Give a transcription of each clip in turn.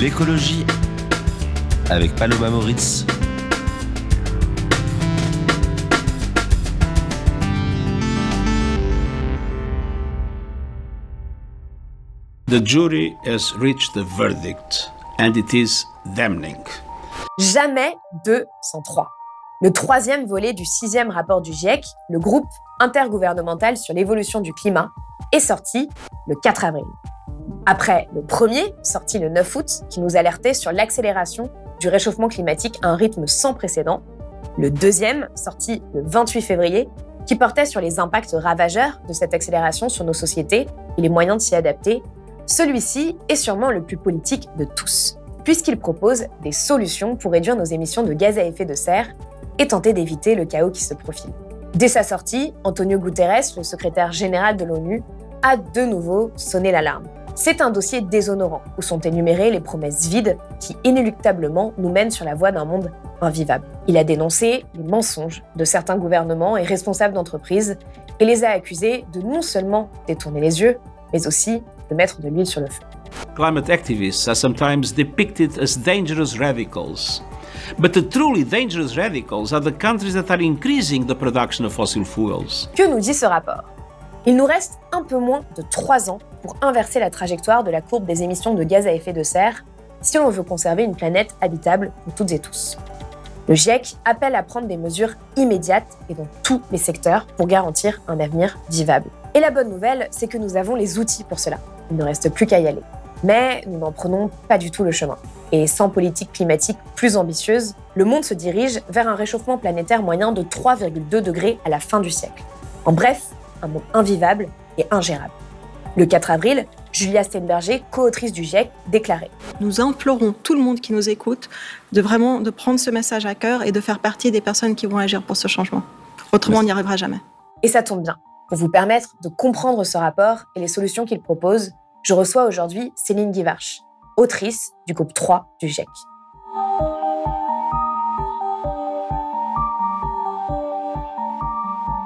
L'écologie avec Paloma Moritz. The jury has reached the verdict and it is damning. Jamais 203. Le troisième volet du sixième rapport du GIEC, le groupe intergouvernemental sur l'évolution du climat, est sorti le 4 avril. Après le premier, sorti le 9 août, qui nous alertait sur l'accélération du réchauffement climatique à un rythme sans précédent, le deuxième, sorti le 28 février, qui portait sur les impacts ravageurs de cette accélération sur nos sociétés et les moyens de s'y adapter, celui-ci est sûrement le plus politique de tous, puisqu'il propose des solutions pour réduire nos émissions de gaz à effet de serre et tenter d'éviter le chaos qui se profile. Dès sa sortie, Antonio Guterres, le secrétaire général de l'ONU, a de nouveau sonné l'alarme. C'est un dossier déshonorant où sont énumérées les promesses vides qui inéluctablement nous mènent sur la voie d'un monde invivable. Il a dénoncé les mensonges de certains gouvernements et responsables d'entreprises et les a accusés de non seulement détourner les yeux, mais aussi de mettre de l'huile sur le feu. Climate activists are sometimes depicted as dangerous radicals. But the truly dangerous radicals are the countries that are increasing the production of fossil fuels. Que nous dit ce rapport? Il nous reste un peu moins de trois ans pour inverser la trajectoire de la courbe des émissions de gaz à effet de serre si on veut conserver une planète habitable pour toutes et tous. Le GIEC appelle à prendre des mesures immédiates et dans tous les secteurs pour garantir un avenir vivable. Et la bonne nouvelle, c'est que nous avons les outils pour cela. Il ne reste plus qu'à y aller. Mais nous n'en prenons pas du tout le chemin. Et sans politique climatique plus ambitieuse, le monde se dirige vers un réchauffement planétaire moyen de 3,2 degrés à la fin du siècle. En bref, un monde invivable et ingérable. Le 4 avril, Julia Steinberger, co-autrice du GIEC, déclarait Nous implorons tout le monde qui nous écoute de vraiment de prendre ce message à cœur et de faire partie des personnes qui vont agir pour ce changement. Autrement, on n'y arrivera jamais. Et ça tombe bien. Pour vous permettre de comprendre ce rapport et les solutions qu'il propose, je reçois aujourd'hui Céline Guivarch, autrice du groupe 3 du GIEC.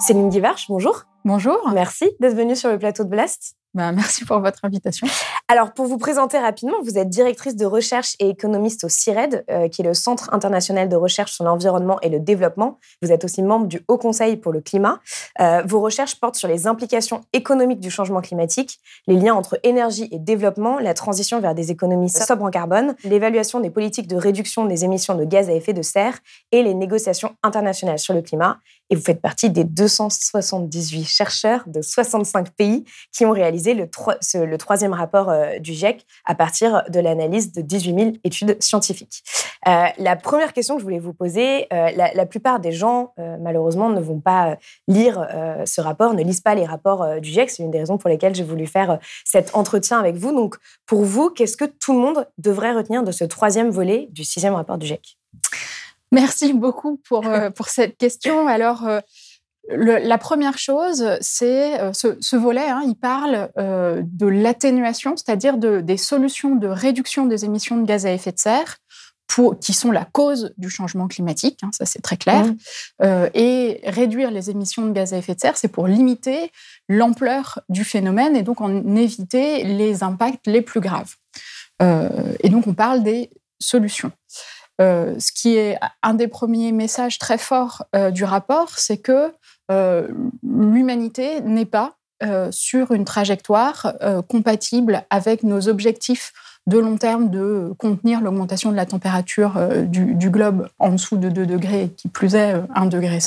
Céline Guivarch, bonjour. Bonjour. Merci d'être venue sur le plateau de Blast. Ben, merci pour votre invitation. Alors, pour vous présenter rapidement, vous êtes directrice de recherche et économiste au CIRED, euh, qui est le Centre international de recherche sur l'environnement et le développement. Vous êtes aussi membre du Haut Conseil pour le climat. Euh, vos recherches portent sur les implications économiques du changement climatique, les liens entre énergie et développement, la transition vers des économies sobres en carbone, l'évaluation des politiques de réduction des émissions de gaz à effet de serre et les négociations internationales sur le climat. Et vous faites partie des 278 chercheurs de 65 pays qui ont réalisé le, troisième rapport euh, du GIEC à partir de l'analyse de 18 000 études scientifiques. Euh, la première question que je voulais vous poser, euh, la, plupart des gens, malheureusement, ne vont pas lire ce rapport, ne lisent pas les rapports du GIEC. C'est une des raisons pour lesquelles j'ai voulu faire cet entretien avec vous. Donc, pour vous, qu'est-ce que tout le monde devrait retenir de ce troisième volet du sixième rapport du GIEC Merci beaucoup pour, pour cette question. Alors, la première chose, c'est euh, ce, volet, hein, il parle euh, de l'atténuation, c'est-à-dire de, des solutions de réduction des émissions de gaz à effet de serre pour, qui sont la cause du changement climatique, hein, ça c'est très clair. Mmh. Euh, et réduire les émissions de gaz à effet de serre, c'est pour limiter l'ampleur du phénomène et donc en éviter les impacts les plus graves. et donc on parle des solutions. Ce qui est un des premiers messages très forts du rapport, c'est que euh, l'humanité n'est pas euh, sur une trajectoire euh, compatible avec nos objectifs de long terme de contenir l'augmentation de la température du, globe en dessous de 2 degrés, qui plus est 1,5 degré.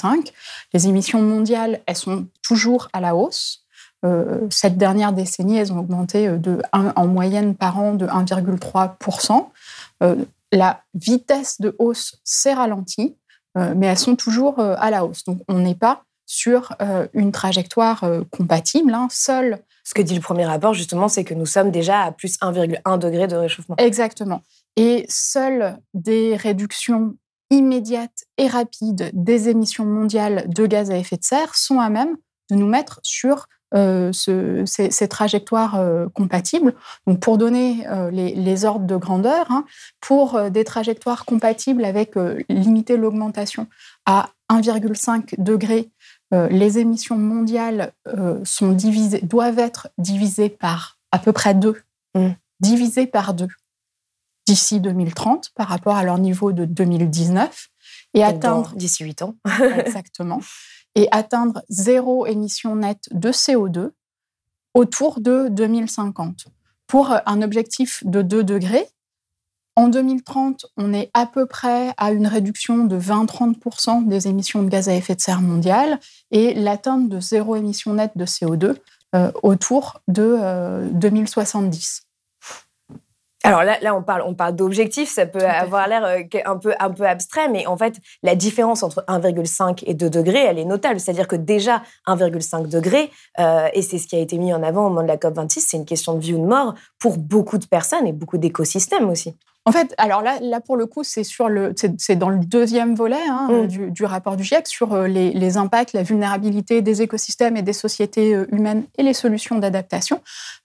Les émissions mondiales, elles sont toujours à la hausse. cette dernière décennie, elles ont augmenté de en moyenne par an de 1,3%. La vitesse de hausse s'est ralentie, mais elles sont toujours à la hausse. Donc on n'est pas sur une trajectoire compatible. Hein. Seul ce que dit le premier rapport, justement, c'est que nous sommes déjà à plus 1,1 degré de réchauffement. Exactement. Et seules des réductions immédiates et rapides des émissions mondiales de gaz à effet de serre sont à même de nous mettre sur euh, ces, trajectoires euh, compatibles. Donc, pour donner euh, les, ordres de grandeur, hein, pour des trajectoires compatibles avec limiter l'augmentation à 1,5 degré, les émissions mondiales sont divisées, doivent être divisées par à peu près deux, mmh. divisées par deux d'ici 2030 par rapport à leur niveau de 2019 et atteindre d'ici 8 ans exactement et atteindre zéro émission nette de CO2 autour de 2050 pour un objectif de 2 degrés. En 2030, on est à peu près à une réduction de 20-30% des émissions de gaz à effet de serre mondiales et l'atteinte de zéro émission nette de CO2 euh, autour de 2070. Alors là, là, on parle, on parle d'objectifs, ça peut avoir l'air euh, un peu, un peu abstrait, mais en fait, la différence entre 1,5 et 2 degrés, elle est notable. C'est-à-dire que déjà, 1,5 degré, euh, et c'est ce qui a été mis en avant au moment de la COP26, c'est une question de vie ou de mort pour beaucoup de personnes et beaucoup d'écosystèmes aussi. En fait, alors là, là pour le coup, c'est sur le, c'est dans le deuxième volet hein, mm. du, rapport du GIEC sur euh, les, impacts, la vulnérabilité des écosystèmes et des sociétés euh, humaines et les solutions d'adaptation,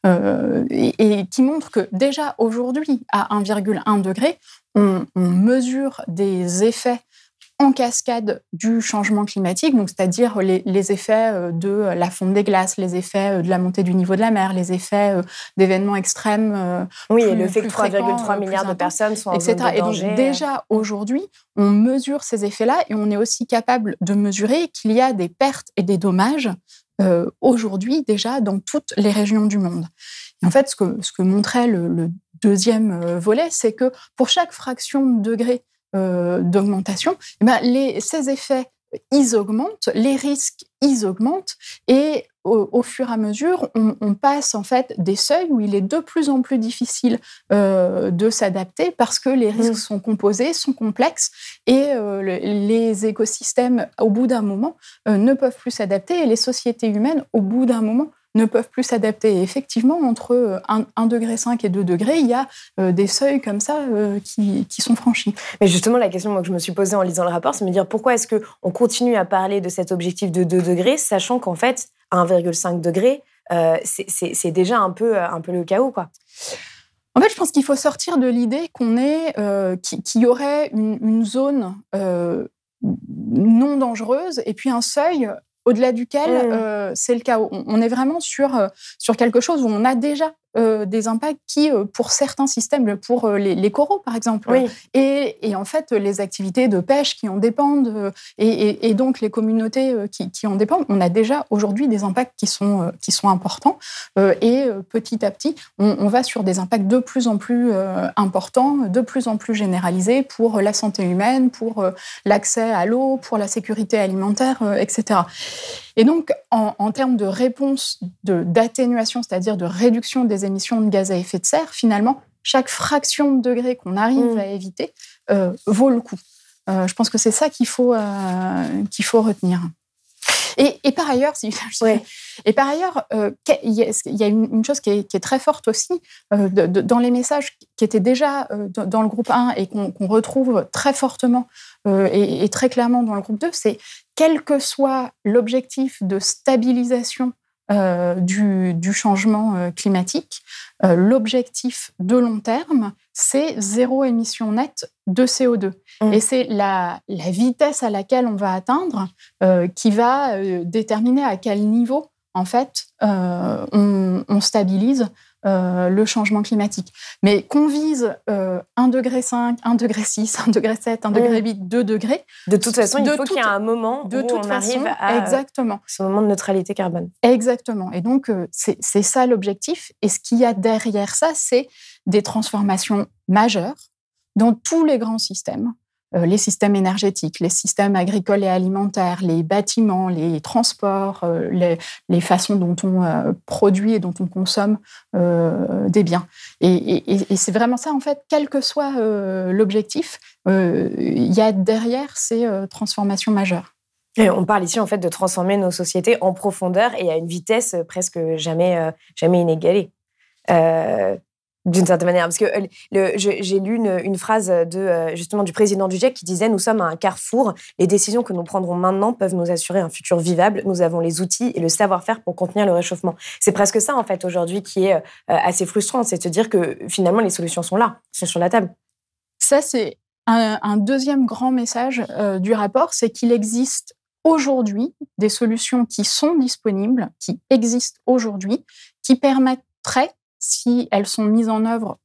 euh, et, qui montre que déjà aujourd'hui, à 1,1 degré, on, mesure des effets en cascade du changement climatique, donc c'est-à-dire les, effets euh, de la fonte des glaces, les effets euh, de la montée du niveau de la mer, les effets euh, d'événements extrêmes. Oui, et le fait que 3,3 milliards de personnes sont en etc. Zone de danger. Et donc déjà aujourd'hui, on mesure ces effets-là et on est aussi capable de mesurer qu'il y a des pertes et des dommages aujourd'hui déjà dans toutes les régions du monde. Et en fait, ce que, ce que montrait le, le deuxième volet, c'est que pour chaque fraction de degré d'augmentation, eh ben les, ces effets ils augmentent, les risques ils augmentent et au, fur et à mesure, on, passe en fait des seuils où il est de plus en plus difficile euh, de s'adapter parce que les risques mmh. sont composés, sont complexes et euh, les écosystèmes, au bout d'un moment, ne peuvent plus s'adapter et les sociétés humaines, au bout d'un moment, ne peuvent plus s'adapter. Et effectivement, entre 1, degré 5 et 2 degrés, il y a euh, des seuils comme ça euh, qui, sont franchis. Mais justement, la question que je me suis posée en lisant le rapport, c'est de me dire pourquoi est-ce qu'on continue à parler de cet objectif de 2 degrés, sachant qu'en fait, 1,5 degré, euh, c'est déjà un peu, un peu le chaos, quoi. En fait, je pense qu'il faut sortir de l'idée qu'on est, qu'il y aurait une, une zone non dangereuse et puis un seuil au-delà duquel mmh. euh, c'est le cas. On, est vraiment sur, euh, sur quelque chose où on a déjà euh, des impacts qui, euh, pour certains systèmes, pour euh, les, coraux par exemple, et, et, en fait les activités de pêche qui en dépendent, et, et donc les communautés qui, qui, en dépendent, on a déjà aujourd'hui des impacts qui sont, qui sont importants, et petit à petit, on, on, va sur des impacts de plus en plus importants, de plus en plus généralisés pour la santé humaine, pour l'accès à l'eau, pour la sécurité alimentaire, etc. Et donc, en, termes de réponse d'atténuation, c'est-à-dire de réduction des émissions de gaz à effet de serre, finalement, chaque fraction de degré qu'on arrive mm. à éviter euh, vaut le coup. Euh, je pense que c'est ça qu'il faut, euh, qu'il faut retenir. Et, par ailleurs, si, et par ailleurs, il y a, une, chose qui est, très forte aussi dans les messages qui étaient déjà dans le groupe 1 et qu'on retrouve très fortement et, et, très clairement dans le groupe 2, c'est quel que soit l'objectif de stabilisation euh, du, changement euh, climatique, euh, l'objectif de long terme, c'est zéro émission nette de CO2. Mmh. Et c'est la, vitesse à laquelle on va atteindre qui va déterminer à quel niveau, en fait, on stabilise euh, le changement climatique. Mais qu'on vise euh, 1 degré 5, 1 degré 6, 1 degré 7, 1 degré 8, 2 degrés. De toute façon, il faut qu'il y ait un moment de où toute on façon, arrive à exactement. ce moment de neutralité carbone. Exactement. Et donc, euh, c'est ça l'objectif. Et ce qu'il y a derrière ça, c'est des transformations majeures dans tous les grands systèmes les systèmes énergétiques, les systèmes agricoles et alimentaires, les bâtiments, les transports, euh, les, façons dont on euh, produit et dont on consomme des biens. Et, c'est vraiment ça, en fait, quel que soit l'objectif, il y a derrière ces transformations majeures. on parle ici en fait de transformer nos sociétés en profondeur et à une vitesse presque jamais, jamais inégalée d'une certaine manière. Parce que euh, j'ai lu une, phrase de, euh, justement du président du GIEC qui disait Nous sommes à un carrefour. Les décisions que nous prendrons maintenant peuvent nous assurer un futur vivable. Nous avons les outils et le savoir-faire pour contenir le réchauffement. C'est presque ça, en fait, aujourd'hui, qui est euh, assez frustrant. C'est de se dire que finalement, les solutions sont là, sont sur la table. Ça, c'est un, deuxième grand message du rapport c'est qu'il existe aujourd'hui des solutions qui sont disponibles, qui existent aujourd'hui, qui permettraient si elles sont mises en œuvre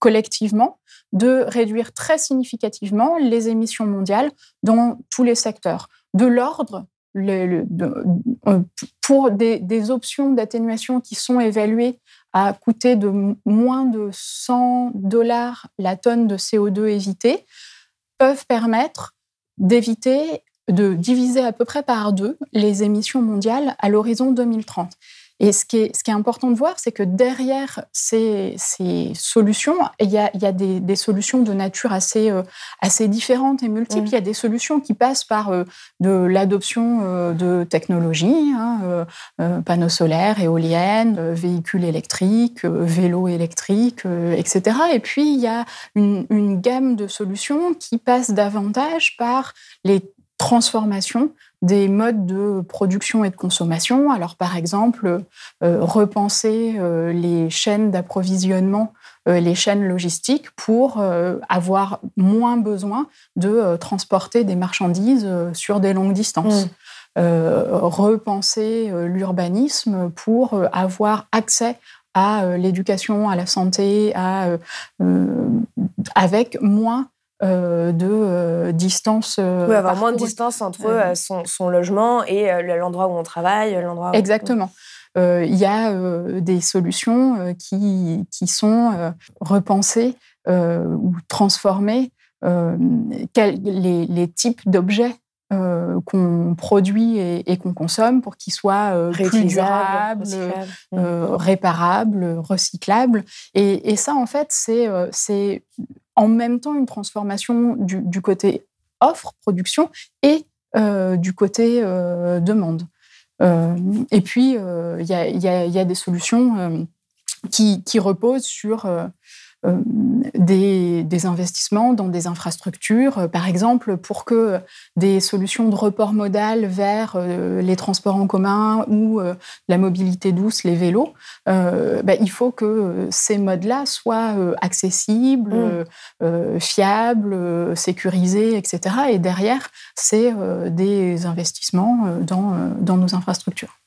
collectivement, de réduire très significativement les émissions mondiales dans tous les secteurs, de l'ordre euh, pour des, options d'atténuation qui sont évaluées à coûter de moins de 100 dollars la tonne de CO2 évité, peuvent permettre d'éviter, de diviser à peu près par deux les émissions mondiales à l'horizon 2030. Et ce qui est, ce qui est important de voir, c'est que derrière ces, ces, solutions, il y a, il y a des, des, solutions de nature assez, euh, assez différentes et multiples. Il y a des solutions qui passent par euh, de l'adoption euh, de technologies, hein, panneaux solaires, éoliennes, véhicules électriques, vélos électriques, etc. Et puis, il y a une, une gamme de solutions qui passent davantage par les transformations des modes de production et de consommation. Alors, par exemple, euh, repenser euh, les chaînes d'approvisionnement, euh, les chaînes logistiques pour avoir moins besoin de transporter des marchandises sur des longues distances. Mmh. repenser l'urbanisme pour avoir accès à l'éducation, à la santé, à, avec moins euh, de euh, distance. Euh, oui, avoir moins de distance entre son, logement et l'endroit où on travaille, l'endroit. Exactement. Il y a des solutions qui, qui sont repensées ou transformées les, les, types d'objets qu'on produit et, qu'on consomme pour qu'ils soient plus durables, réparables, recyclables. Et, et, ça, en fait, c'est en même temps une transformation du, côté offre, production, et euh, du côté euh, demande. Euh, et puis, il y, a, des solutions qui, qui, reposent sur euh, des, investissements dans des infrastructures, euh, par exemple, pour que des solutions de report modal vers euh, les transports en commun ou la mobilité douce, les vélos, bah, il faut que ces modes-là soient accessibles, mmh. fiables, sécurisés, etc. Et derrière, c'est des investissements dans nos infrastructures.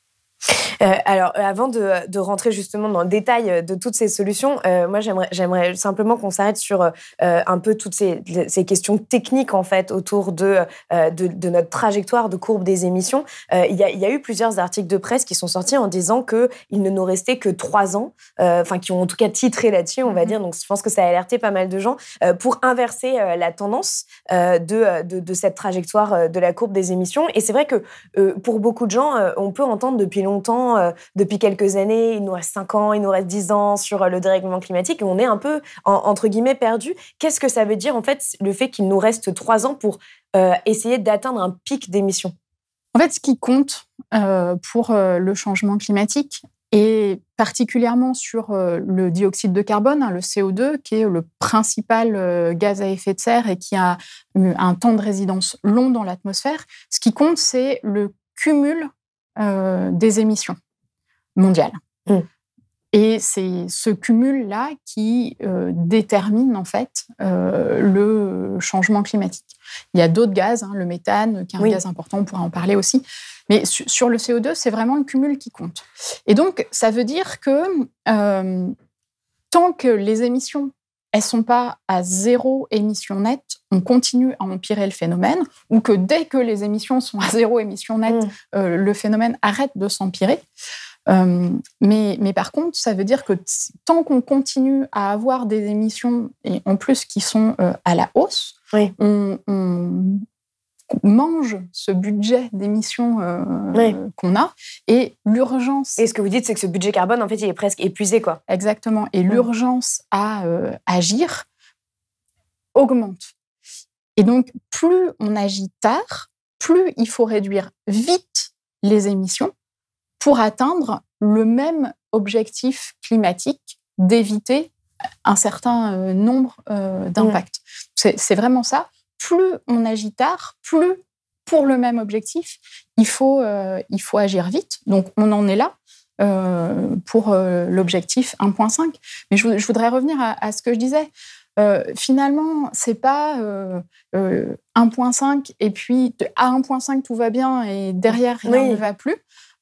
Euh, alors, euh, avant de, rentrer justement dans le détail de toutes ces solutions, euh, moi, j'aimerais simplement qu'on s'arrête sur un peu toutes ces, questions techniques, en fait, autour de, de, notre trajectoire de courbe des émissions. Il y, a, eu plusieurs articles de presse qui sont sortis en disant qu'il ne nous restait que trois ans, enfin, qui ont en tout cas titré là-dessus, on va mm-hmm. dire. Donc, je pense que ça a alerté pas mal de gens pour inverser la tendance de, cette trajectoire de la courbe des émissions. Et c'est vrai que pour beaucoup de gens, on peut entendre depuis longtemps euh, depuis quelques années, il nous reste 5 ans, il nous reste 10 ans sur euh, le dérèglement climatique on est un peu, entre guillemets, perdu. Qu'est-ce que ça veut dire, en fait, le fait qu'il nous reste 3 ans pour euh, essayer d'atteindre un pic d'émissions? En fait, ce qui compte pour le changement climatique, et particulièrement sur le dioxyde de carbone, hein, le CO2, qui est le principal gaz à effet de serre et qui a un temps de résidence long dans l'atmosphère. Ce qui compte, c'est le cumul euh, des émissions mondiales. Mm. Et c'est ce cumul-là qui euh, détermine en fait euh, le changement climatique. Il y a d'autres gaz, hein, le méthane, qui est un gaz important, on pourra en parler aussi. Mais sur le CO2, c'est vraiment le cumul qui compte. Et donc, ça veut dire que tant que les émissions elles sont pas à zéro émission nette, on continue à empirer le phénomène, ou que dès que les émissions sont à zéro émission nette, mm. euh, le phénomène arrête de s'empirer. Euh, mais, mais, par contre, ça veut dire que tant qu'on continue à avoir des émissions, et en plus qui sont euh, à la hausse, on, mange ce budget d'émissions euh, qu'on a et l'urgence. Et ce que vous dites, c'est que ce budget carbone, en fait, il est presque épuisé, quoi. Exactement. Et l'urgence à euh, agir augmente. Et donc, plus on agit tard, plus il faut réduire vite les émissions pour atteindre le même objectif climatique d'éviter un certain euh, nombre euh, d'impacts. Mm. C'est vraiment ça. Plus on agit tard, plus pour le même objectif, il faut, euh, il faut agir vite. Donc on en est là. pour l'objectif 1.5. Mais je, voudrais revenir à, ce que je disais. finalement, c'est pas 1.5 et puis à 1.5 tout va bien et derrière rien ne va plus.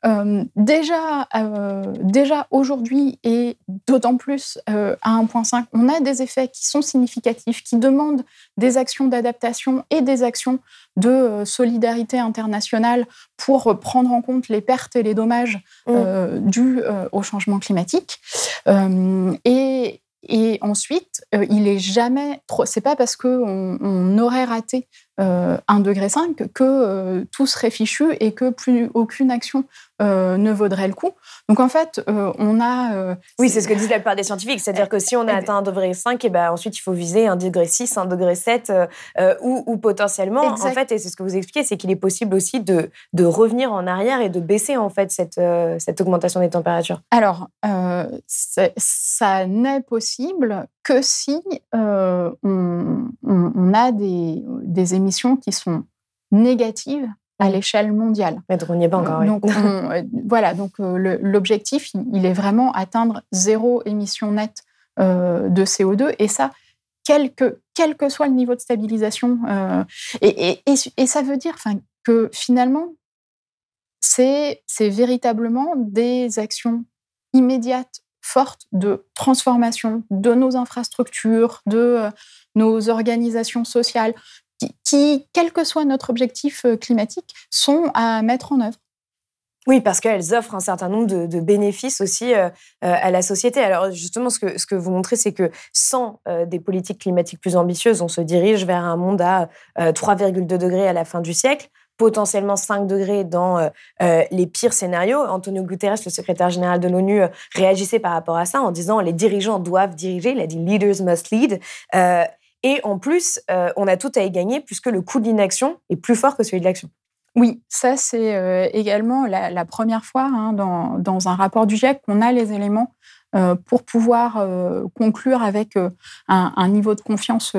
Euh, déjà, euh, déjà aujourd'hui et d'autant plus euh, à 1.5, on a des effets qui sont significatifs, qui demandent des actions d'adaptation et des actions de solidarité internationale pour prendre en compte les pertes et les dommages mmh. dus au changement climatique. et, et ensuite, il est jamais trop. C'est pas parce qu'on on aurait raté euh, 1,5 degré que euh, tout serait fichu et que plus aucune action euh, ne vaudrait le coup. Donc en fait, euh, on a... oui, c'est ce que disent la plupart des scientifiques, c'est-à-dire que si on a atteint 1,5 degré, et ben ensuite il faut viser 1,6 degré, 1,7 degré ou, ou, potentiellement, en fait, et c'est ce que vous expliquez, c'est qu'il est possible aussi de, de, revenir en arrière et de baisser en fait cette, cette augmentation des températures. Alors, ça n'est possible que si on, on, a des, des émissions qui sont négatives à l'échelle mondiale. Mais on n'y est pas encore. Donc, euh, voilà, donc euh, l'objectif, il est vraiment atteindre zéro émission nette euh, de CO2, et ça, quel que, quel que soit le niveau de stabilisation. Et, et, ça veut dire que finalement, c'est véritablement des actions immédiates, fortes de transformation de nos infrastructures, de nos organisations sociales, qui, quel que soit notre objectif euh, climatique, sont à mettre en œuvre. Oui, parce qu'elles offrent un certain nombre de, bénéfices aussi euh, euh, à la société. Alors justement, ce que, ce que vous montrez, c'est que sans des politiques climatiques plus ambitieuses, on se dirige vers un monde à 3,2 degrés à la fin du siècle potentiellement 5 degrés dans les pires scénarios. Antonio Guterres, le secrétaire général de l'ONU, réagissait par rapport à ça en disant les dirigeants doivent diriger. Il a dit leaders must lead. Et en plus, euh, on a tout à y gagner puisque le coût de l'inaction est plus fort que celui de l'action. Oui, ça c'est euh, également la, première fois hein, dans, un rapport du GIEC qu'on a les éléments pour pouvoir conclure avec un, niveau de confiance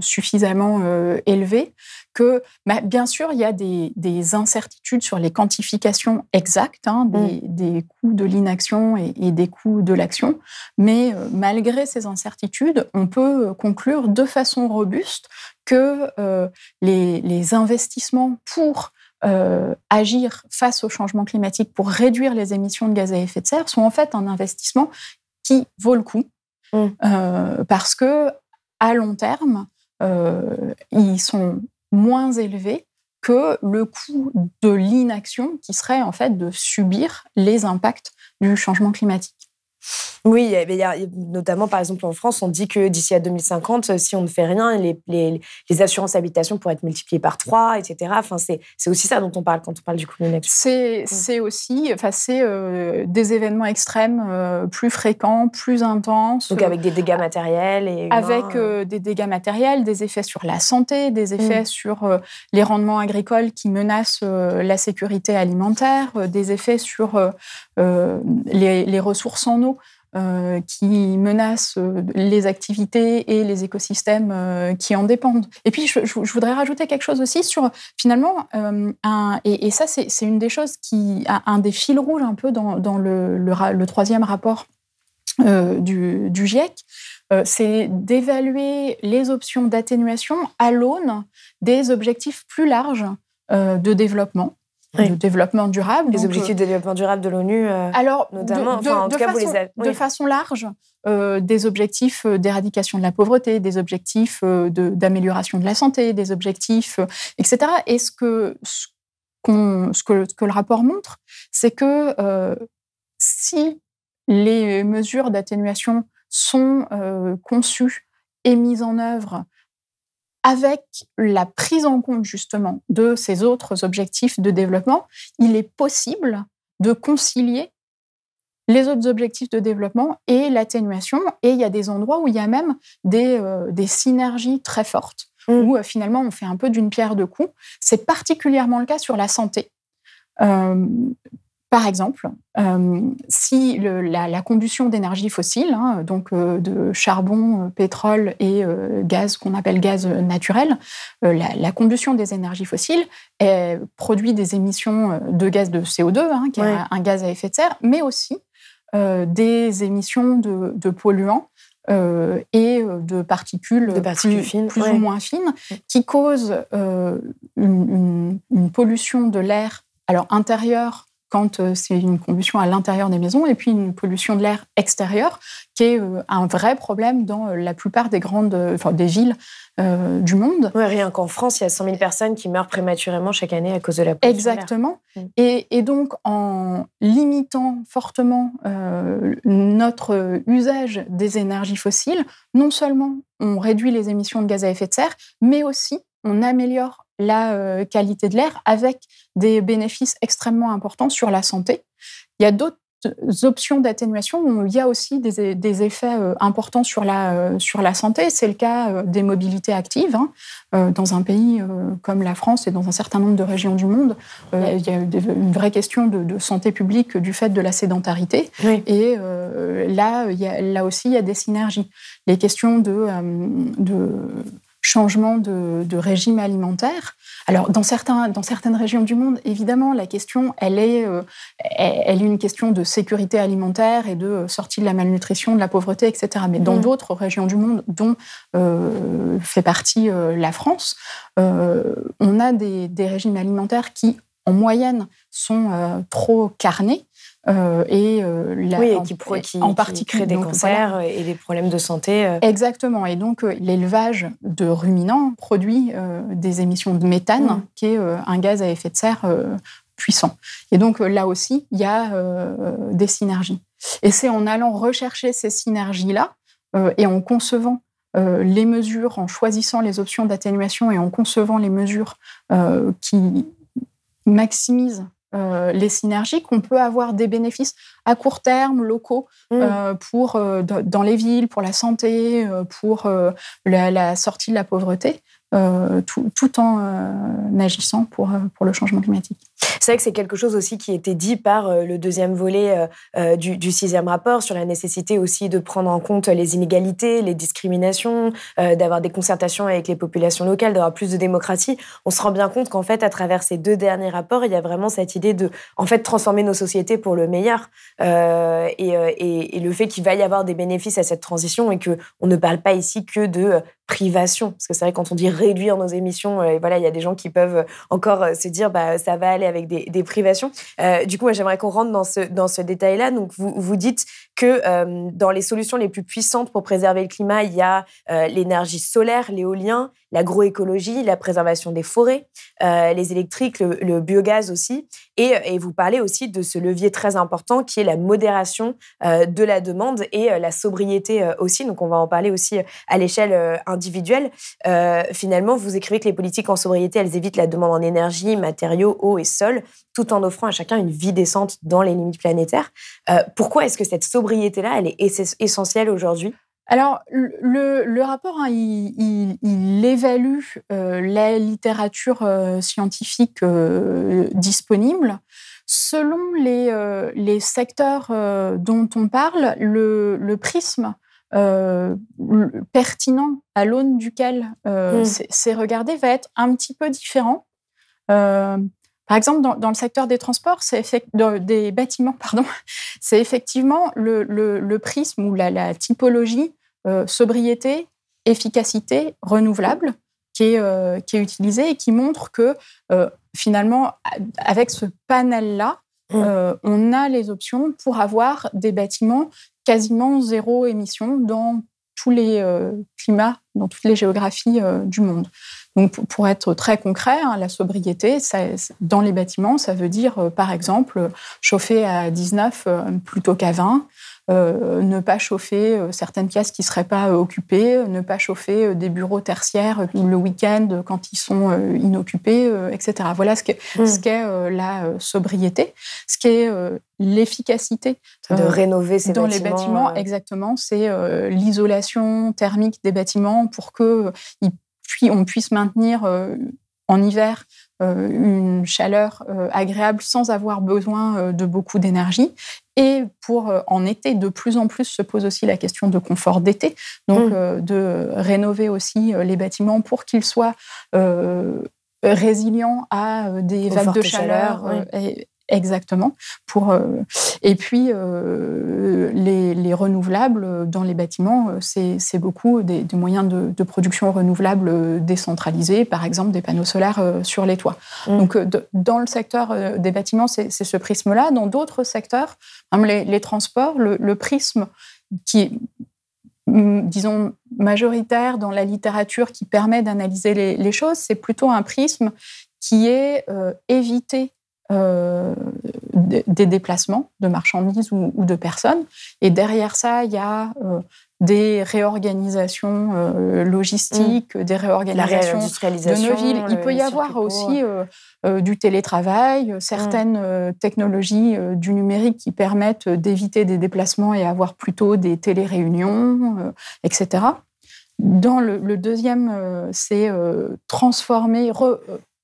suffisamment élevé que, bah, bien sûr, il y a des, incertitudes sur les quantifications exactes hein, mm. des, coûts de l'inaction et, des coûts de l'action, mais euh, malgré ces incertitudes, on peut conclure de façon robuste que euh, les, investissements pour euh, agir face au changement climatique, pour réduire les émissions de gaz à effet de serre, sont en fait un investissement qui vaut le coup, mm. parce que à long terme, ils sont moins élevé que le coût de l'inaction qui serait en fait de subir les impacts du changement climatique. Oui, il y a, notamment par exemple en France, on dit que d'ici à 2050, si on ne fait rien, les, les, assurances habitation pourraient être multipliées par trois, etc. Enfin, c'est aussi ça dont on parle quand on parle du de C'est C'est aussi, enfin, c'est euh, des événements extrêmes euh, plus fréquents, plus intenses. Donc avec des dégâts matériels et avec euh, des dégâts matériels, des effets sur la santé, des effets mm. sur les rendements agricoles qui menacent la sécurité alimentaire, des effets sur les, les ressources en eau. Euh, qui menacent euh, les activités et les écosystèmes euh, qui en dépendent. Et puis, je, voudrais rajouter quelque chose aussi sur, finalement, et, ça, c'est une des choses qui un des fils rouges un peu dans, le, troisième rapport du, GIEC, c'est d'évaluer les options d'atténuation à l'aune des objectifs plus larges de développement de développement durable. Les objectifs de développement durable de l'ONU, euh, alors notamment. De, en tout cas, façon, vous les de façon large, euh, des objectifs euh, d'éradication de la pauvreté, des objectifs d'amélioration de, la santé, des objectifs, etc. Et ce que ce, ce, que, ce que le rapport montre, c'est que si les mesures d'atténuation sont conçues et mises en œuvre avec la prise en compte justement de ces autres objectifs de développement, il est possible de concilier les autres objectifs de développement et l'atténuation. Et il y a des endroits où il y a même des, euh, des synergies très fortes. mmh. où finalement on fait un peu d'une pierre deux coups. C'est particulièrement le cas sur la santé. Par exemple, euh, si la, combustion d'énergie fossile, hein, donc euh, de charbon, euh, pétrole et gaz qu'on appelle gaz naturel, la, combustion des énergies fossiles produit des émissions de gaz de CO2, hein, qui est un gaz à effet de serre, mais aussi des émissions de, polluants et de particules, plus, ou moins fines, qui causent une, une, pollution de l'air alors intérieur quand euh, c'est une combustion à l'intérieur des maisons, et puis une pollution de l'air extérieur, qui est euh, un vrai problème dans euh, la plupart des grandes, enfin, des villes du monde. rien qu'en France, il y a 100 000 personnes qui meurent prématurément chaque année à cause de la pollution. Exactement. Mm. Et, et, donc, en limitant fortement notre usage des énergies fossiles, non seulement on réduit les émissions de gaz à effet de serre, mais aussi on améliore la euh, qualité de l'air avec des bénéfices extrêmement importants sur la santé. Il y a d'autres options d'atténuation où il y a aussi des, effets euh, importants sur la, euh, sur la santé. C'est le cas des mobilités actives. Hein. Dans un pays comme la France et dans un certain nombre de régions du monde, il y a une vraie question de, santé publique du fait de la sédentarité. Et là, il y a, là aussi, il y a des synergies. Les questions de, de changement de, régime alimentaire. Alors, dans, certains, dans certaines régions du monde, évidemment, la question, elle est, euh, elle est une question de sécurité alimentaire et de euh, sortie de la malnutrition, de la pauvreté, etc. Mais dans mmh. d'autres régions du monde, dont euh, fait partie la France, on a des, des, régimes alimentaires qui, en moyenne, sont trop carnés euh, et euh, oui, qui, en partie crée des cancers et des problèmes de santé. Euh. Exactement. Et donc l'élevage de ruminants produit des émissions de méthane, mm. qui est un gaz à effet de serre puissant. Et donc là aussi, il y a des synergies. Et c'est en allant rechercher ces synergies-là et en concevant les mesures, en choisissant les options d'atténuation et en concevant les mesures qui maximisent euh, les synergies, qu'on peut avoir des bénéfices à court terme, locaux, mmh. euh, pour, euh, dans les villes, pour la santé, pour la, sortie de la pauvreté, tout, tout, en agissant pour, pour le changement climatique. C'est vrai que c'est quelque chose aussi qui était dit par euh, le deuxième volet euh, euh, du, sixième rapport sur la nécessité aussi de prendre en compte les inégalités, les discriminations, d'avoir des concertations avec les populations locales, d'avoir plus de démocratie. On se rend bien compte qu'en fait, à travers ces deux derniers rapports, il y a vraiment cette idée de, en fait, transformer nos sociétés pour le meilleur. et, le fait qu'il va y avoir des bénéfices à cette transition et que on ne parle pas ici que de privation. Parce que c'est vrai, quand on dit réduire nos émissions, voilà, il y a des gens qui peuvent encore se dire, bah, ça va aller avec des, privations. Euh, du coup, j'aimerais qu'on rentre dans ce, dans ce détail-là. Donc, vous, vous dites que euh, dans les solutions les plus puissantes pour préserver le climat, il y a euh, l'énergie solaire, l'éolien, l'agroécologie, la préservation des forêts, les électriques, le, biogaz aussi. Et, vous parlez aussi de ce levier très important qui est la modération de la demande et la sobriété aussi. Donc, on va en parler aussi à l'échelle individuelle. finalement, vous écrivez que les politiques en sobriété, elles évitent la demande en énergie, matériaux, eau et sol, tout en offrant à chacun une vie décente dans les limites planétaires. Euh, pourquoi est-ce que cette sobriété-là, elle est essentielle aujourd'hui? Alors, le, rapport, hein, il, évalue euh, la littérature euh, scientifique disponible. Selon les, secteurs dont on parle, le, prisme pertinent à l'aune duquel mmh. c'est regardé va être un petit peu différent. Par exemple, dans, le secteur des transports, des bâtiments, pardon, c'est effectivement le, prisme ou la, typologie euh, sobriété, efficacité, renouvelable qui est, euh, qui est utilisée et qui montre que euh, finalement, avec ce panel-là, mmh. on a les options pour avoir des bâtiments quasiment zéro émission dans tous les climats, dans toutes les géographies du monde. Donc, pour être très concret, hein, la sobriété, dans les bâtiments, ça veut dire, euh, par exemple, chauffer à 19 euh, plutôt qu'à 20, euh, ne pas chauffer euh, certaines pièces qui ne seraient pas euh, occupées, ne pas chauffer des bureaux tertiaires le week-end quand ils sont inoccupés, etc. Voilà ce qu'est mmh. la sobriété. Ce qu'est l'efficacité de rénover ces dans les bâtiments exactement c'est l'isolation thermique des bâtiments pour que puis on puisse maintenir en hiver une chaleur agréable sans avoir besoin de beaucoup d'énergie. Et pour en été, de plus en plus se pose aussi la question de confort d'été, donc mmh. de rénover aussi les bâtiments pour qu'ils soient résilients à des vagues de chaleur, Exactement. Pour, euh, et puis, euh, les, renouvelables dans les bâtiments, euh, c'est beaucoup des, moyens de, production renouvelables décentralisés, par exemple des panneaux solaires sur les toits. Mm. Donc, dans le secteur des bâtiments, c'est ce prisme-là. Dans d'autres secteurs, comme les, transports, le, prisme qui est mm, disons, majoritaire dans la littérature qui permet d'analyser les, choses, c'est plutôt un prisme qui est évité euh, des déplacements de marchandises ou, de personnes. Et derrière ça, il y a euh, des réorganisations euh, logistiques, mmh. des réorganisations de nos villes. Il peut y avoir aussi du télétravail, certaines mmh. technologies du numérique qui permettent d'éviter des déplacements et avoir plutôt des téléréunions, etc. Dans le, le deuxième, c'est transformer,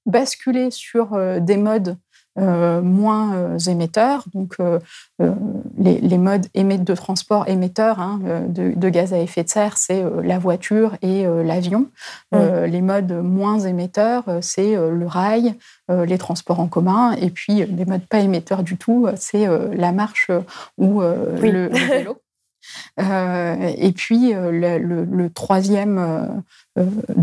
basculer sur des modes euh, moins euh, émetteurs. Donc, euh, les, modes de transport émetteurs hein, de, gaz à effet de serre, c'est la voiture et l'avion. les modes moins émetteurs, c'est le rail, les transports en commun. Et puis, les modes pas émetteurs du tout, c'est la marche ou le, vélo. et puis le, troisième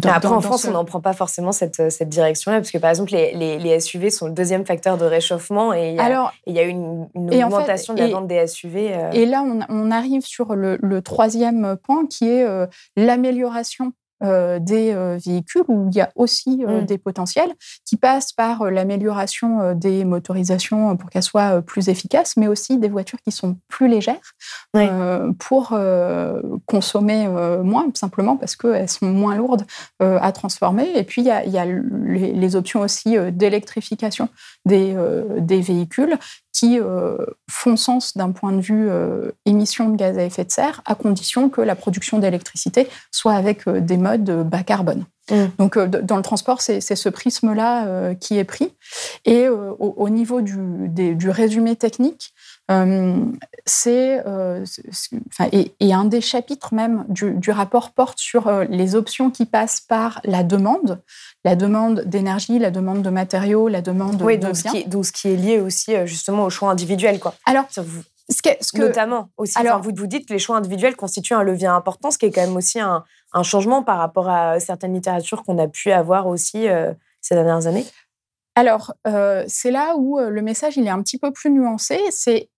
après, en France, on n'en prend pas forcément cette, cette direction-là, parce que par exemple, les, les, SUV sont le deuxième facteur de réchauffement et il y a, Alors, il y a une, une augmentation de la vente des SUV. Euh. Et là, on, on, arrive sur le, le troisième point qui est euh, l'amélioration euh, des euh, véhicules où il y a aussi euh, mmh. des potentiels qui passent par l'amélioration des motorisations pour qu'elles soient plus efficaces, mais aussi des voitures qui sont plus légères pour consommer moins, simplement parce qu'elles sont moins lourdes à transformer. Et puis, il y a, les, options aussi d'électrification des, des véhicules qui euh, font sens d'un point de vue euh, émission de gaz à effet de serre, à condition que la production d'électricité soit avec euh, des modes bas carbone. Mmh. Donc, dans le transport, c'est ce prisme-là qui est pris. Et au, niveau du, du, résumé technique, c'est et, un des chapitres même du, du rapport porte sur les options qui passent par la demande, la demande d'énergie, la demande de matériaux, la demande oui, de donc Ce qui, donc ce qui est lié aussi euh, justement au choix individuel. Quoi. Alors, vous, ce que, ce que, notamment aussi, alors, vous, vous dites que les choix individuels constituent un levier important, ce qui est quand même aussi un, un changement par rapport à certaines littératures qu'on a pu avoir aussi euh, ces dernières années? Alors, euh, c'est là où le message il est un petit peu plus nuancé. C'est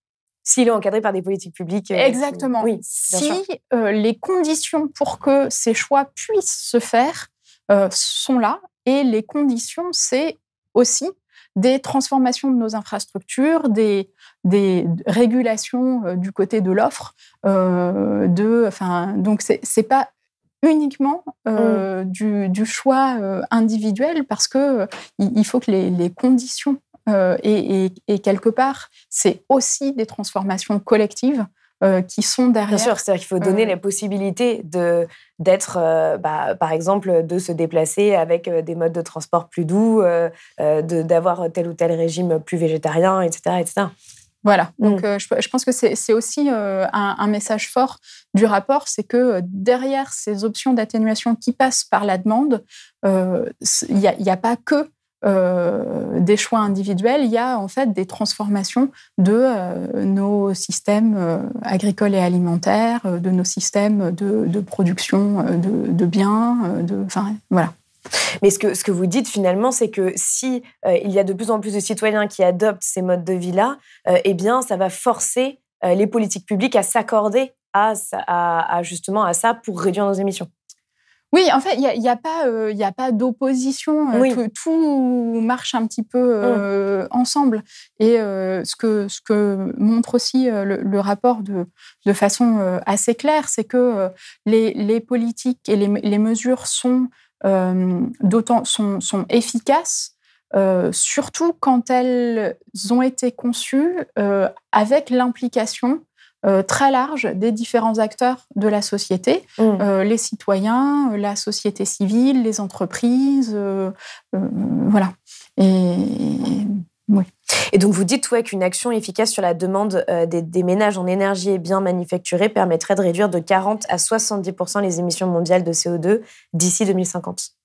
s'il est encadré par des politiques publiques. Exactement. Oui, si les conditions pour que ces choix puissent se faire sont là, et les conditions, c'est aussi des transformations de nos infrastructures, des, des régulations euh, du côté de l'offre. Euh, de, enfin, donc, ce n'est pas uniquement euh, mmh. du, choix individuel parce que il faut que les, conditions et, quelque part, c'est aussi des transformations collectives euh, qui sont derrière. Bien sûr, c'est-à-dire qu'il faut donner euh, la possibilité de d'être, euh, bah, par exemple, de se déplacer avec des modes de transport plus doux, d'avoir tel ou tel régime plus végétarien, etc., etc. Voilà, mm. donc je, pense que c'est aussi un, message fort du rapport, c'est que derrière ces options d'atténuation qui passent par la demande, il n'y a, a, pas que euh, des choix individuels, il y a en fait des transformations de euh, nos systèmes euh, agricoles et alimentaires, de nos systèmes de, production de, biens, de, enfin voilà. Mais ce que, ce que vous dites finalement, c'est que si il y a de plus en plus de citoyens qui adoptent ces modes de vie-là, eh bien, ça va forcer les politiques publiques à s'accorder à, à, justement à ça pour réduire nos émissions. Oui, en fait, il n'y a, a, pas, euh, a pas d'opposition. Euh, tout, marche un petit peu mmh. euh, ensemble. Et ce, que, ce que montre aussi le, rapport de, de façon assez claire, c'est que les, les, politiques et les, les mesures sont, d'autant, sont, sont efficaces. surtout quand elles ont été conçues avec l'implication très large des différents acteurs de la société, mmh. les citoyens, la société civile, les entreprises, voilà. Et oui. Et donc vous dites ouais, qu'une action efficace sur la demande des, des, ménages en énergie et biens manufacturés permettrait de réduire de 40 à 70 les émissions mondiales de CO2 d'ici 2050.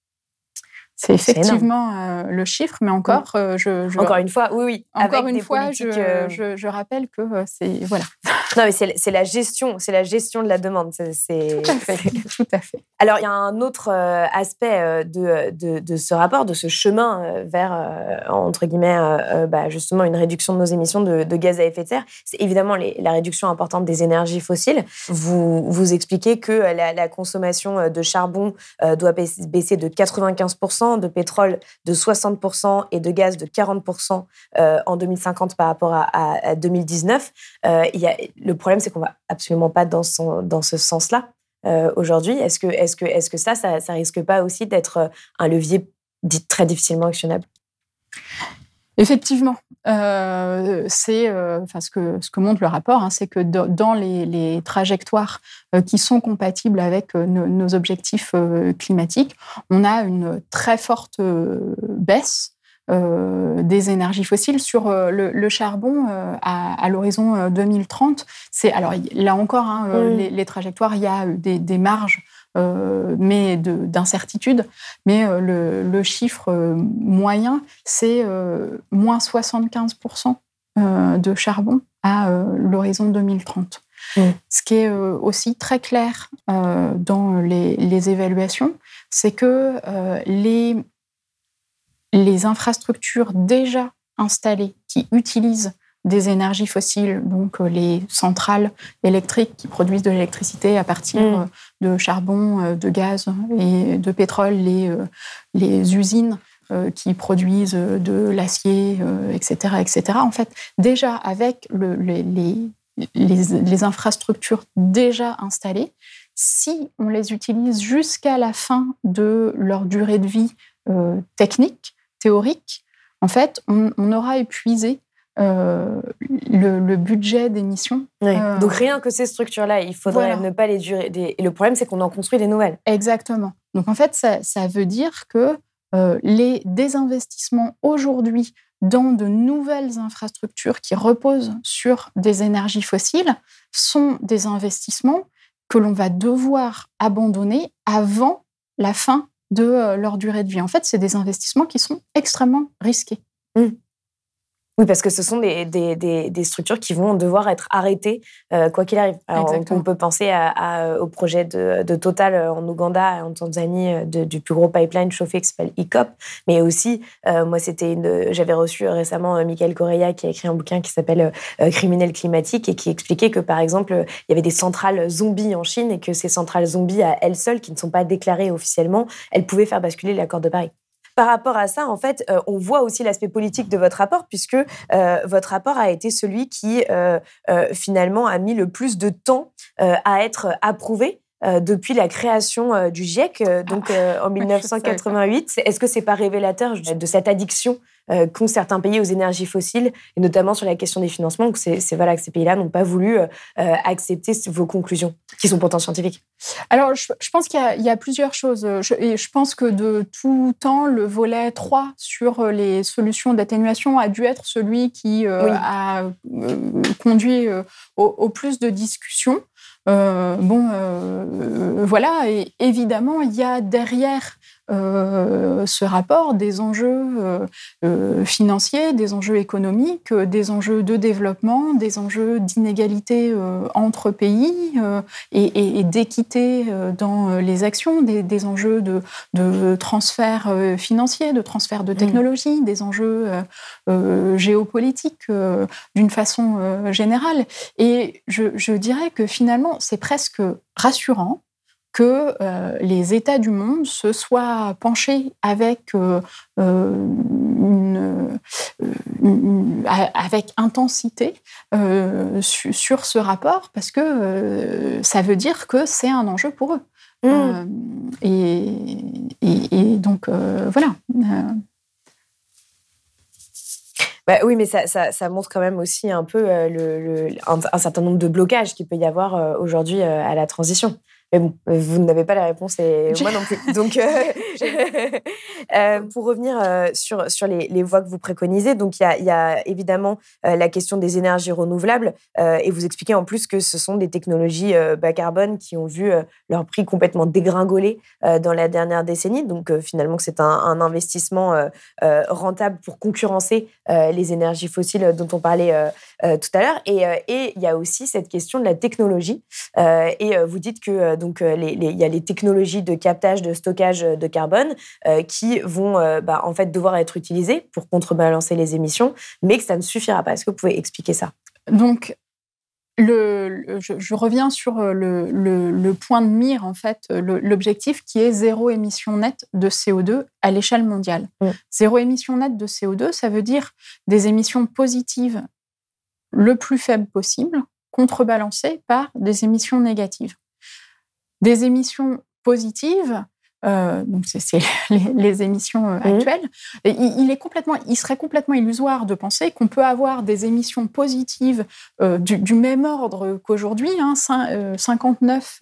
C'est effectivement euh, le chiffre, mais encore, euh, je, encore une fois, oui, oui. Encore une fois, euh, je, je, rappelle que c'est voilà. Non, mais c'est la gestion, c'est la gestion de la demande. C'est tout à fait, tout à fait. Alors, il y a un autre aspect de, de, de, ce rapport, de ce chemin vers entre guillemets, bah, justement, une réduction de nos émissions de, gaz à effet de serre. C'est évidemment la réduction importante des énergies fossiles. Vous vous expliquez que la, la consommation de charbon doit baisser de 95% de pétrole de 60% et de gaz de 40% euh, en 2050 par rapport à, 2019. Euh, il y a, le problème, c'est qu'on va absolument pas dans, ce sens-là euh, aujourd'hui. Est-ce que, ça, ça, ça risque pas aussi d'être un levier dit très difficilement actionnable? Effectivement, euh, euh, ce, que, montre le rapport, hein, c'est que dans les, trajectoires euh, qui sont compatibles avec nos objectifs climatiques, on a une très forte baisse des énergies fossiles sur le, charbon à, l'horizon 2030. C'est alors là encore hein, les, trajectoires, il y a des, des marges euh, mais d'incertitude. Mais euh, le, chiffre euh, moyen, c'est moins 75% de charbon à l'horizon 2030. Mmh. Ce qui est aussi très clair dans les, évaluations, c'est que les, les infrastructures déjà installées qui utilisent des énergies fossiles, donc euh, les centrales électriques qui produisent de l'électricité à partir mm. euh, de charbon, euh, de gaz et de pétrole, les, les usines qui produisent de l'acier, etc., etc. En fait, déjà avec le, les, les, les, infrastructures déjà installées, si on les utilise jusqu'à la fin de leur durée de vie technique, théorique, en fait, on, on aura épuisé euh, le, budget d'émission. Euh, Donc rien que ces structures-là, il faudrait ne pas les durer. Et le problème, c'est qu'on en construit des nouvelles. Exactement. Donc en fait, ça, veut dire que euh, les désinvestissements aujourd'hui dans de nouvelles infrastructures qui reposent sur des énergies fossiles sont des investissements que l'on va devoir abandonner avant la fin de leur durée de vie. En fait, c'est des investissements qui sont extrêmement risqués. Mmh. Oui, parce que ce sont des, des, des, structures qui vont devoir être arrêtées euh, quoi qu'il arrive. Alors, on, peut penser à, au projet de, de, Total euh, en Ouganda et en Tanzanie euh, du plus gros pipeline chauffé qui s'appelle ICOP. Mais aussi, moi, c'était j'avais reçu récemment Michael Correa qui a écrit un bouquin qui s'appelle Criminel climatique et qui expliquait que, par exemple, il y avait des centrales zombies en Chine et que ces centrales zombies à elles seules, qui ne sont pas déclarées officiellement, elles pouvaient faire basculer l'accord de Paris. Par rapport à ça, en fait, euh, on voit aussi l'aspect politique de votre rapport, puisque euh, votre rapport a été celui qui, euh, finalement, a mis le plus de temps à être approuvé. Depuis la création du GIEC, donc en 1988. Est-ce que c'est pas révélateur de cette addiction euh, qu'ont certains pays aux énergies fossiles, et notamment sur la question des financements, que, c'est, voilà, que ces pays-là n'ont pas voulu euh, euh, accepter vos conclusions, qui sont pourtant scientifiques? Alors, je, pense qu'il y, a, plusieurs choses. Je, et je pense que de tout temps, le volet 3 sur les solutions d'atténuation a dû être celui qui a conduit au, plus de discussions. Bon, voilà, et évidemment, il y a derrière euh, ce rapport des enjeux euh, euh, financiers, des enjeux économiques, des enjeux de développement, des enjeux d'inégalité entre pays et, d'équité dans les actions, des, enjeux de, de, transfert financier, de transfert de mmh. technologie, des enjeux géopolitiques d'une façon générale. Et je dirais que finalement, c'est presque rassurant que euh, les États du monde se soient penchés avec, euh, euh, avec intensité sur ce rapport, parce que ça veut dire que c'est un enjeu pour eux. Mmh. Et, et, donc, voilà. Bah oui, mais ça, ça, ça, montre quand même aussi un peu le, un, certain nombre de blocages qu'il peut y avoir aujourd'hui à la transition. Mais bon, vous n'avez pas la réponse et moi non plus. Donc, euh, euh, pour revenir euh, sur, sur les, les, voies que vous préconisez, donc il y a, y a, évidemment la question des énergies renouvelables et vous expliquez en plus que ce sont des technologies bas carbone qui ont vu leur prix complètement dégringoler dans la dernière décennie. Donc finalement, c'est un, un, investissement rentable pour concurrencer les énergies fossiles dont on parlait tout à l'heure. Et il y a aussi cette question de la technologie. et vous dites que donc, euh, il y a les technologies de captage, de stockage de carbone euh, qui vont euh, bah, en fait devoir être utilisées pour contrebalancer les émissions, mais que ça ne suffira pas. Est-ce que vous pouvez expliquer ça? Donc, le, je, reviens sur le, point de mire, en fait, l'objectif qui est zéro émission nette de CO2 à l'échelle mondiale. Zéro émission nette de CO2, ça veut dire des émissions positives le plus faibles possible, contrebalancées par des émissions négatives des émissions positives, euh, donc c'est les, émissions euh, mmh. actuelles. il, est complètement, il serait complètement illusoire de penser qu'on peut avoir des émissions positives euh, du, même ordre qu'aujourd'hui, hein, 59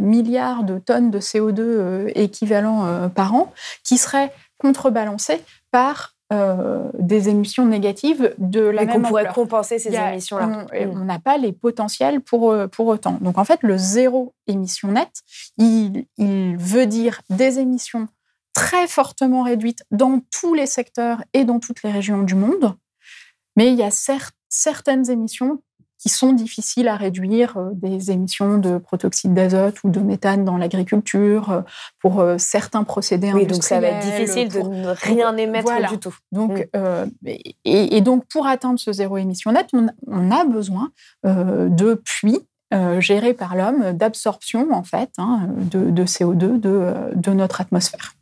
milliards de tonnes de CO2 équivalent par an, qui seraient contrebalancées par euh, des émissions négatives de la même qu'on pourrait compenser ces émissions-là. Mm. On n'a pas les potentiels pour, euh, pour autant. Donc en fait, le zéro émission nette, il, il veut dire des émissions très fortement réduites dans tous les secteurs et dans toutes les régions du monde. Mais il y a certes, certaines émissions qui sont difficiles à réduire, euh, des émissions de protoxyde d'azote ou de méthane dans l'agriculture, euh, pour euh, certains procédés oui, donc ça va être difficile de ne rien émettre du tout. Donc, mm. et, donc, pour atteindre ce zéro émission net, on, a besoin de puits gérés par l'homme d'absorption, en fait, hein, de, CO2 de, de, notre atmosphère.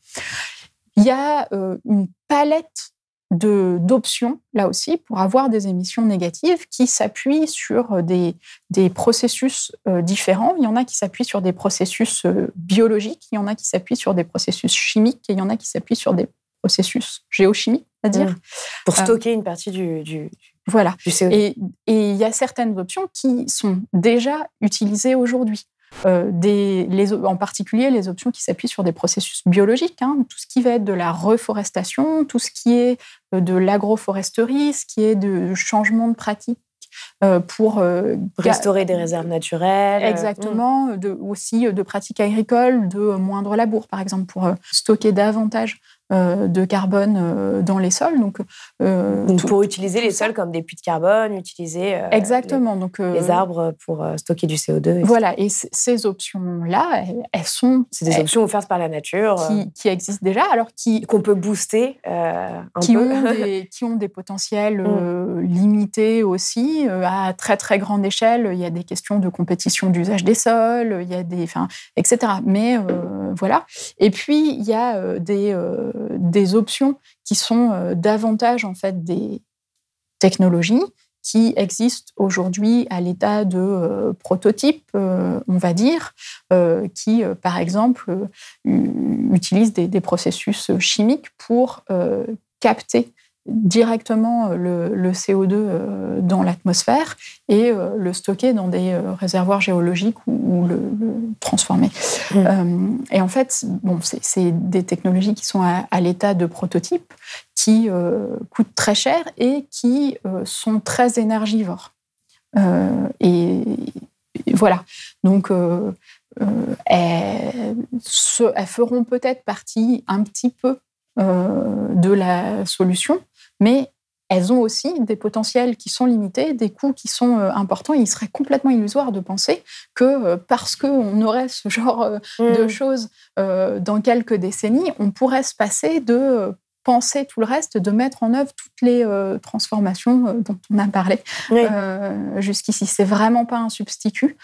Il y a une palette d'options, là aussi, pour avoir des émissions négatives qui s'appuient sur euh, des, des processus euh, différents. Il y en a qui s'appuient sur des processus euh, biologiques, il y en a qui s'appuient sur des processus chimiques, et il y en a qui s'appuient sur des processus géochimiques, c'est-à-dire... Mmh. Pour stocker une partie du, du, voilà. Et, et il y a certaines options qui sont déjà utilisées aujourd'hui. Euh, des, les, en particulier les options qui s'appuient sur des processus biologiques, hein, tout ce qui va être de la reforestation, tout ce qui est euh, de l'agroforesterie, ce qui est de changement de pratique euh, pour restaurer des réserves naturelles. Exactement, de, aussi de pratiques agricoles, de moindre labour, par exemple, pour stocker davantage de carbone euh, dans les sols. Donc, euh, pour utiliser les sols comme des puits de carbone, utiliser exactement. Les, donc les arbres pour stocker du CO2. Voilà, et ces options-là, elles, sont c'est des options offertes par la nature qui, existent déjà, alors qui qu'on peut booster un qui peu. ont des qui ont des potentiels mm. limités aussi à très très grande échelle. Il y a des questions de compétition d'usage des sols, il y a des, enfin, etc. Mais voilà. Et puis il y a des des options qui sont euh, davantage en fait des technologies qui existent aujourd'hui à l'état de euh, prototype, euh, on va dire, qui, par exemple, utilisent des, processus chimiques pour capter directement euh, le, CO2 euh, dans l'atmosphère et euh, le stocker dans des réservoirs géologiques ou, le, transformer. Mmh. et en fait, bon, c'est des technologies qui sont à, l'état de prototype, qui coûtent très cher et qui sont très énergivores. et, voilà. Donc, elles, elles, feront peut-être partie un petit peu de la solution, mais elles ont aussi des potentiels qui sont limités, des coûts qui sont euh, importants. il serait complètement illusoire de penser que euh, parce qu'on aurait ce genre euh, de mmh. choses dans quelques décennies, on pourrait se passer de penser tout le reste, de mettre en œuvre toutes les euh, transformations euh, dont on a parlé euh, jusqu'ici. C'est vraiment pas un substitut,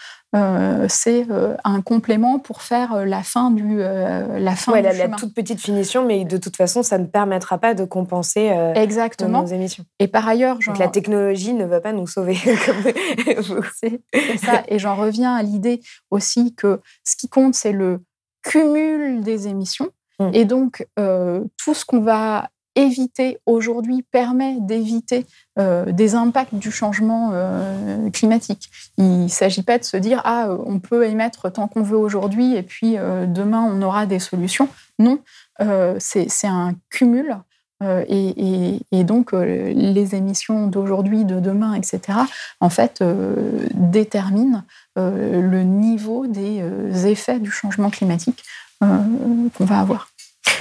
c'est un complément pour faire la fin du la fin la, la, toute petite finition, mais de toute façon, ça ne permettra pas de compenser exactement nos émissions. Et par ailleurs, Donc la technologie ne va pas nous sauver. c'est ça. Et j'en reviens à l'idée aussi que ce qui compte, c'est le cumul des émissions Mmh. Et donc, euh, tout ce qu'on va éviter aujourd'hui, permet d'éviter des impacts du changement climatique. Il ne s'agit pas de se dire ah on peut émettre tant qu'on veut aujourd'hui et puis demain on aura des solutions. Non, c'est un cumul euh, et, donc, euh, les émissions d'aujourd'hui, de demain, etc., en fait, euh, déterminent le niveau des effets du changement climatique qu'on va avoir.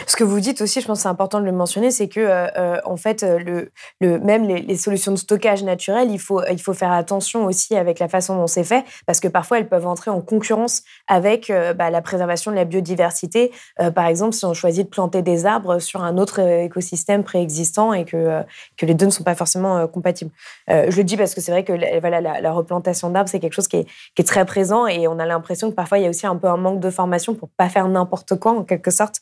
Ce que vous dites aussi, je pense c'est important de le mentionner, c'est que euh, euh, en fait, euh, même les, solutions de stockage naturel, il faut, faire attention aussi avec la façon dont c'est fait, parce que parfois elles peuvent entrer en concurrence avec bah, la préservation de la biodiversité. par exemple, si on choisit de planter des arbres sur un autre écosystème préexistant et que, les deux ne sont pas forcément compatibles. je le dis parce que c'est vrai que la, replantation d'arbres, c'est quelque chose qui est, qui est, très présent et on a l'impression que parfois il y a aussi un peu un manque de formation pour pas faire n'importe quoi en quelque sorte.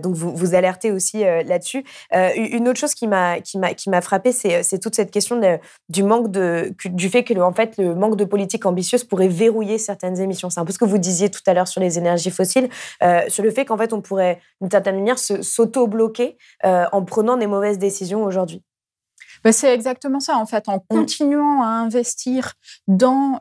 Donc vous, vous alertez aussi euh, là-dessus. Euh, une autre chose qui m'a qui m'a qui m'a frappé, c'est c'est toute cette question du manque de du fait que en fait le manque de politique ambitieuse pourrait verrouiller certaines émissions. C'est un peu ce que vous disiez tout à l'heure sur les énergies fossiles, euh, sur le fait qu'en fait on pourrait d'une certaine manière s'auto-bloquer en prenant des mauvaises décisions aujourd'hui. Ben, c'est exactement ça, en fait, en mmh. continuant à investir dans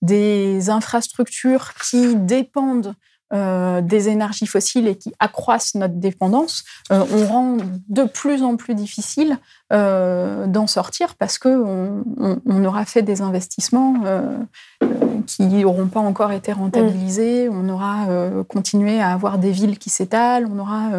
des infrastructures qui dépendent euh, des énergies fossiles et qui accroissent notre dépendance, euh, on rend de plus en plus difficile euh, d'en sortir parce qu'on on, aura fait des investissements qui n'auront pas encore été rentabilisés, mm. on aura continué à avoir des villes qui s'étalent, on aura,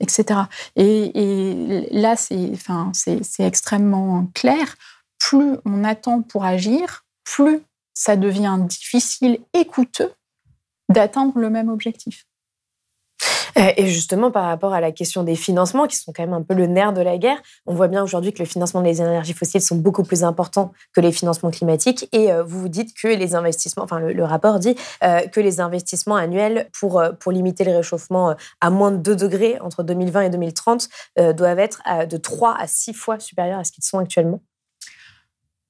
etc. Et, là, c'est enfin, extrêmement clair. Plus on attend pour agir, plus ça devient difficile et coûteux d'atteindre le même objectif. Euh, et justement, par rapport à la question des financements, qui sont quand même un peu le nerf de la guerre, on voit bien aujourd'hui que le financement des énergies fossiles sont beaucoup plus importants que les financements climatiques. Et euh, vous vous dites que les investissements, enfin le, rapport dit euh, que les investissements annuels pour, pour limiter le réchauffement à moins de 2 degrés entre 2020 et 2030 doivent être de 3 à 6 fois supérieurs à ce qu'ils sont actuellement.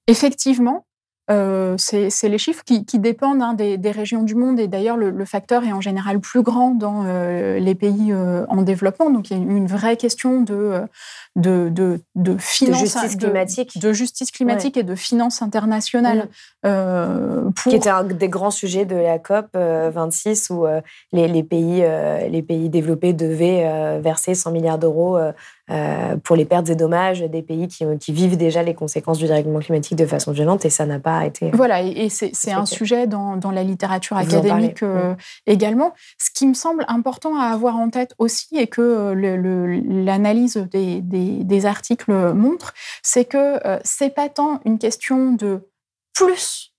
Effectivement, euh, c'est les chiffres qui, dépendent hein, des, régions du monde et d'ailleurs le, facteur est en général plus grand dans euh, les pays euh, en développement. Donc il y a une vraie question de, de, de, de, justice climatique, de, justice climatique et de finances internationales. Mmh. Qui était un des grands sujets de la COP 26 où les, les, pays, les pays développés devaient verser 100 milliards d'euros euh, pour les pertes et dommages des pays qui, qui, vivent déjà les conséquences du dérèglement climatique de façon violente et ça n'a pas été. Voilà, et c'est un sujet dans, dans, la littérature académique euh, également. Ce qui me semble important à avoir en tête aussi et que euh, l'analyse des, des, des, articles montre, c'est que c'est pas tant une question de plus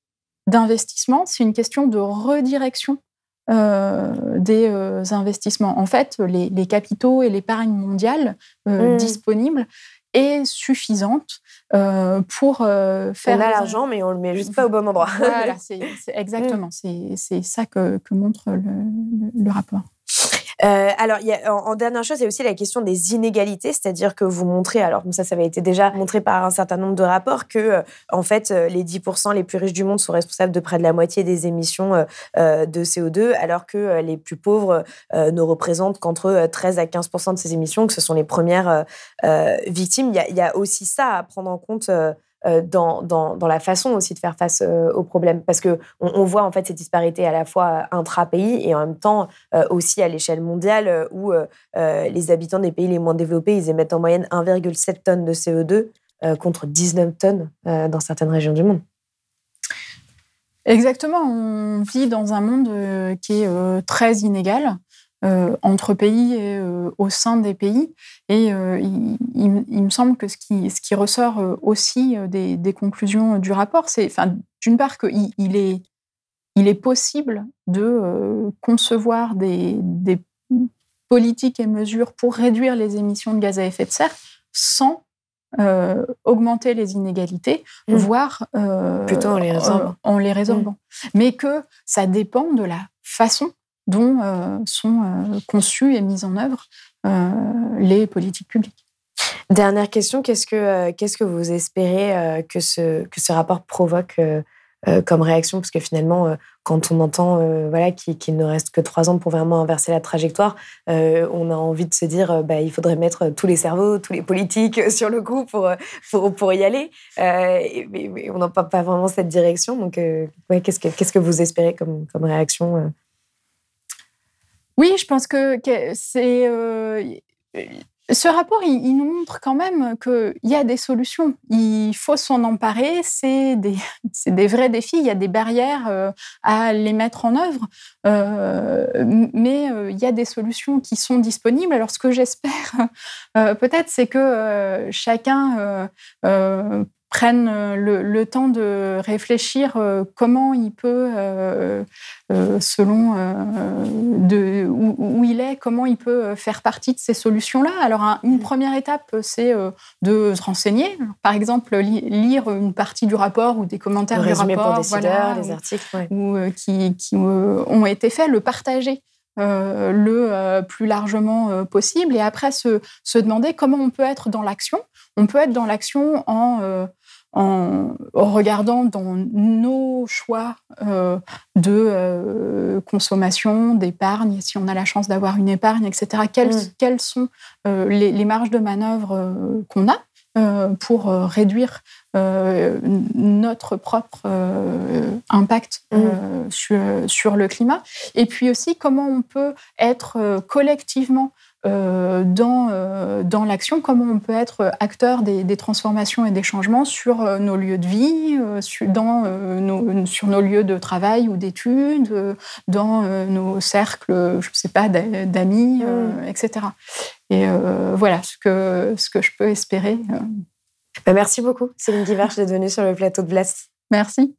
d'investissement, c'est une question de redirection euh, des euh, investissements. En fait, les, capitaux et l'épargne mondiale euh, mmh. disponible est suffisante pour faire. On a l'argent, mais on le met juste pas au bon endroit. voilà, c'est exactement. C'est ça que, montre le rapport. Euh, alors, y a, en, dernière chose, il y a aussi la question des inégalités, c'est-à-dire que vous montrez, alors ça, ça avait été déjà montré par un certain nombre de rapports, que euh, en fait, euh, les 10% les plus riches du monde sont responsables de près de la moitié des émissions de CO2, alors que les plus pauvres ne représentent qu'entre 13 à 15% de ces émissions, que ce sont les premières victimes. Il y, y, a aussi ça à prendre en compte euh, dans, dans, dans, la façon aussi de faire face euh, aux problèmes. Parce qu'on on voit en fait ces disparités à la fois intra-pays et en même temps euh, aussi à l'échelle mondiale où les habitants des pays les moins développés, ils émettent en moyenne 1,7 tonnes de CO2 contre 19 tonnes dans certaines régions du monde. Exactement, on vit dans un monde qui est très inégal. Euh, entre pays et euh, au sein des pays. Et euh, il, me semble que ce qui, ce qui ressort aussi des, des, conclusions du rapport, c'est enfin, d'une part qu'il il est, il est possible de concevoir des, des, politiques et mesures pour réduire les émissions de gaz à effet de serre sans augmenter les inégalités, mmh. voire plutôt en les résorbant. En les résorbant. Mmh. Mais que ça dépend de la façon dont euh, sont euh, conçues et mises en œuvre euh, les politiques publiques. Dernière question, qu'est-ce que, qu'est-ce que vous espérez que, ce, que ce rapport provoque comme réaction? Parce que finalement, quand on entend voilà, qu'il ne reste que trois ans pour vraiment inverser la trajectoire, on a envie de se dire bah, il faudrait mettre tous les cerveaux, tous les politiques sur le coup pour, pour, y aller. mais, on n'a pas, pas vraiment cette direction. Donc, qu'est-ce, que, qu'est-ce que vous espérez comme, comme réaction Oui, je pense que, c'est ce rapport, il, nous montre quand même qu'il y a des solutions. Il faut s'en emparer. C'est des, des, vrais défis. Il y a des barrières euh, à les mettre en œuvre. Euh, mais euh, il y a des solutions qui sont disponibles. Alors, ce que j'espère, peut-être, c'est que chacun prenne euh, le, temps de réfléchir euh, comment il peut, euh, selon de, où, il est, comment il peut faire partie de ces solutions-là. Alors, une première étape, c'est de se renseigner. Par exemple, lire une partie du rapport ou des commentaires du rapport. pour décideurs, les articles. Ou, qui, qui ont été faits, le partager. Le plus largement possible et après se, se, demander comment on peut être dans l'action. On peut être dans l'action en en, regardant dans nos choix euh, de euh, consommation, d'épargne, si on a la chance d'avoir une épargne, etc., quelles, mm. quelles sont euh, les, marges de manœuvre qu'on a? Pour réduire notre propre impact mm. sur, sur, le climat, et puis aussi comment on peut être collectivement euh, dans, euh, dans l'action, comment on peut être acteur des, transformations et des changements sur euh, nos lieux de vie, sur, dans, nos, sur nos lieux de travail ou d'études, dans nos cercles, je ne sais pas, d'amis, etc. Et voilà ce que, ce que je peux espérer. Bah, merci beaucoup, Céline Guivarch, d'être venue sur le plateau de Blast. Merci.